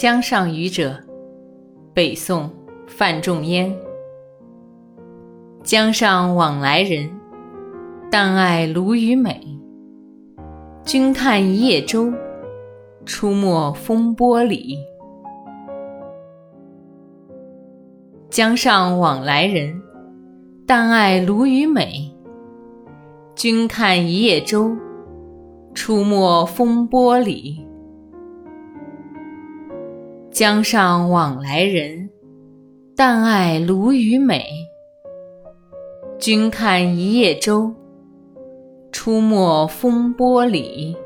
江上渔者，北宋·范仲淹。江上往来人，但爱鲈鱼美。君看一叶舟，出没风波里。江上往来人，但爱鲈鱼美。君看一叶舟，出没风波里。江上往来人，但爱鲈鱼美。君看一叶舟，出没风波里。